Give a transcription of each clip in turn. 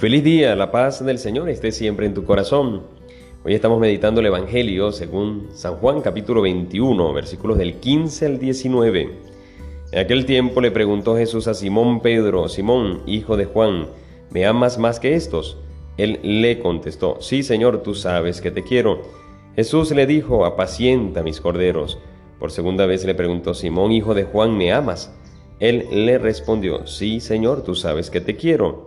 Feliz día, la paz del Señor esté siempre en tu corazón. Hoy estamos meditando el Evangelio según San Juan capítulo 21, versículos del 15 al 19. En aquel tiempo le preguntó Jesús a Simón Pedro, Simón, hijo de Juan, ¿me amas más que estos? Él le contestó, sí Señor, tú sabes que te quiero. Jesús le dijo, apacienta mis corderos. Por segunda vez le preguntó, Simón, hijo de Juan, ¿me amas? Él le respondió, sí Señor, tú sabes que te quiero.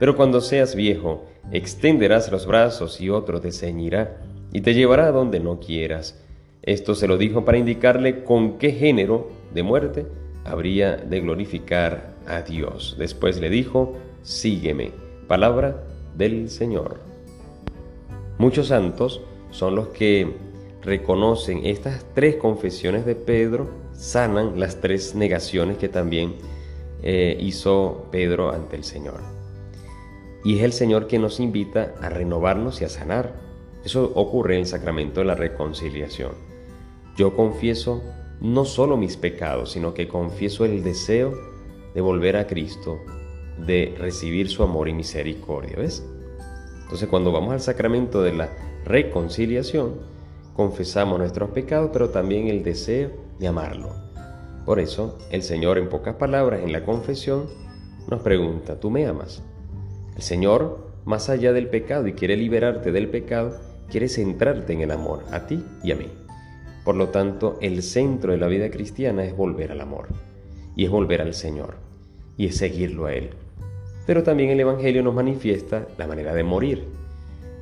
pero cuando seas viejo, extenderás los brazos y otro te ceñirá y te llevará donde no quieras. Esto se lo dijo para indicarle con qué género de muerte habría de glorificar a Dios. Después le dijo, sígueme. Palabra del Señor. Muchos santos son los que reconocen estas tres confesiones de Pedro, sanan las tres negaciones que también eh, hizo Pedro ante el Señor. Y es el Señor quien nos invita a renovarnos y a sanar. Eso ocurre en el sacramento de la reconciliación. Yo confieso no solo mis pecados, sino que confieso el deseo de volver a Cristo, de recibir su amor y misericordia. ¿Ves? Entonces cuando vamos al sacramento de la reconciliación, confesamos nuestros pecados, pero también el deseo de amarlo. Por eso el Señor en pocas palabras en la confesión nos pregunta, ¿tú me amas? El Señor, más allá del pecado y quiere liberarte del pecado, quiere centrarte en el amor, a ti y a mí. Por lo tanto, el centro de la vida cristiana es volver al amor, y es volver al Señor, y es seguirlo a Él. Pero también el Evangelio nos manifiesta la manera de morir.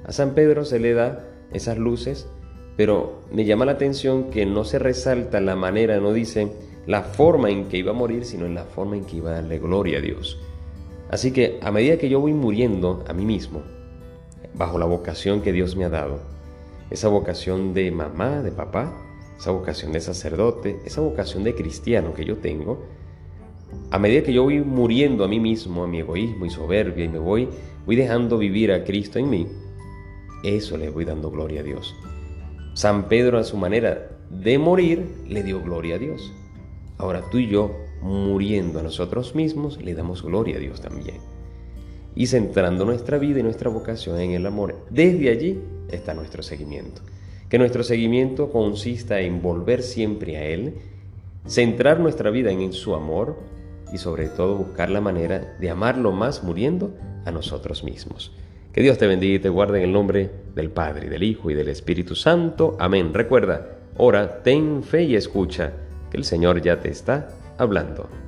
A San Pedro se le da esas luces, pero me llama la atención que no se resalta la manera, no dice la forma en que iba a morir, sino en la forma en que iba a darle gloria a Dios. Así que a medida que yo voy muriendo a mí mismo, bajo la vocación que Dios me ha dado, esa vocación de mamá, de papá, esa vocación de sacerdote, esa vocación de cristiano que yo tengo, a medida que yo voy muriendo a mí mismo, a mi egoísmo y soberbia, y me voy, voy dejando vivir a Cristo en mí, eso le voy dando gloria a Dios. San Pedro a su manera de morir le dio gloria a Dios. Ahora tú y yo muriendo a nosotros mismos, le damos gloria a Dios también. Y centrando nuestra vida y nuestra vocación en el amor. Desde allí está nuestro seguimiento. Que nuestro seguimiento consista en volver siempre a Él, centrar nuestra vida en su amor y sobre todo buscar la manera de amarlo más muriendo a nosotros mismos. Que Dios te bendiga y te guarde en el nombre del Padre, del Hijo y del Espíritu Santo. Amén. Recuerda, ora, ten fe y escucha, que el Señor ya te está hablando.